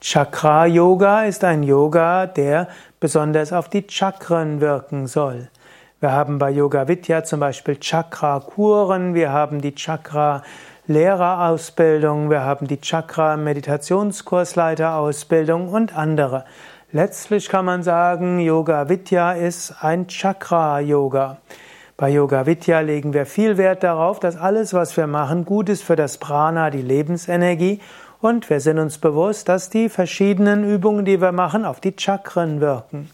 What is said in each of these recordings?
Chakra Yoga ist ein Yoga, der besonders auf die Chakren wirken soll. Wir haben bei Yoga Vidya zum Beispiel Chakra-Kuren, wir haben die Chakra-Lehrerausbildung, wir haben die Chakra-Meditationskursleiterausbildung und andere. Letztlich kann man sagen, Yoga Vidya ist ein Chakra-Yoga. Bei Yoga Vidya legen wir viel Wert darauf, dass alles, was wir machen, gut ist für das Prana, die Lebensenergie und wir sind uns bewusst, dass die verschiedenen Übungen, die wir machen, auf die Chakren wirken.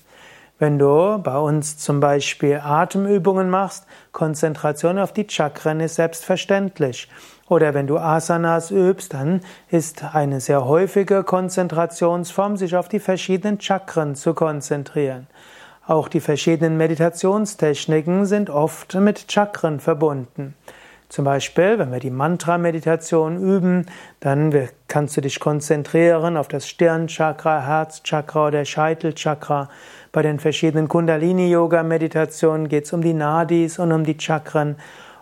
Wenn du bei uns zum Beispiel Atemübungen machst, Konzentration auf die Chakren ist selbstverständlich. Oder wenn du Asanas übst, dann ist eine sehr häufige Konzentrationsform, sich auf die verschiedenen Chakren zu konzentrieren. Auch die verschiedenen Meditationstechniken sind oft mit Chakren verbunden. Zum Beispiel, wenn wir die Mantra-Meditation üben, dann kannst du dich konzentrieren auf das Stirnchakra, Herzchakra oder Scheitelchakra. Bei den verschiedenen Kundalini-Yoga-Meditationen geht es um die Nadis und um die Chakren.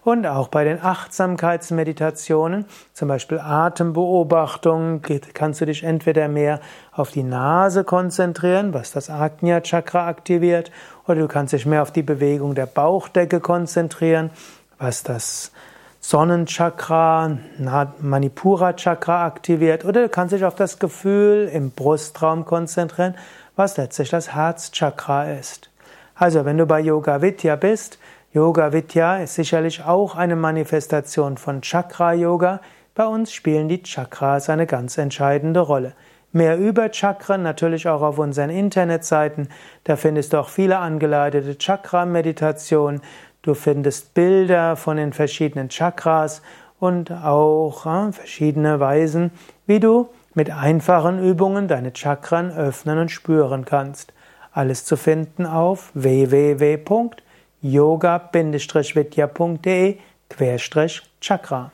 Und auch bei den Achtsamkeitsmeditationen, zum Beispiel Atembeobachtung, kannst du dich entweder mehr auf die Nase konzentrieren, was das Agnya Chakra aktiviert, oder du kannst dich mehr auf die Bewegung der Bauchdecke konzentrieren, was das Sonnenchakra, Manipura Chakra aktiviert oder du kannst dich auf das Gefühl im Brustraum konzentrieren, was letztlich das Herzchakra ist. Also, wenn du bei Yoga Vidya bist, Yoga Vidya ist sicherlich auch eine Manifestation von Chakra Yoga. Bei uns spielen die Chakras eine ganz entscheidende Rolle. Mehr über Chakren natürlich auch auf unseren Internetseiten. Da findest du auch viele angeleitete Chakra-Meditationen. Du findest Bilder von den verschiedenen Chakras und auch äh, verschiedene Weisen, wie du mit einfachen Übungen deine Chakren öffnen und spüren kannst. Alles zu finden auf www.yoga-vidya.de Chakra.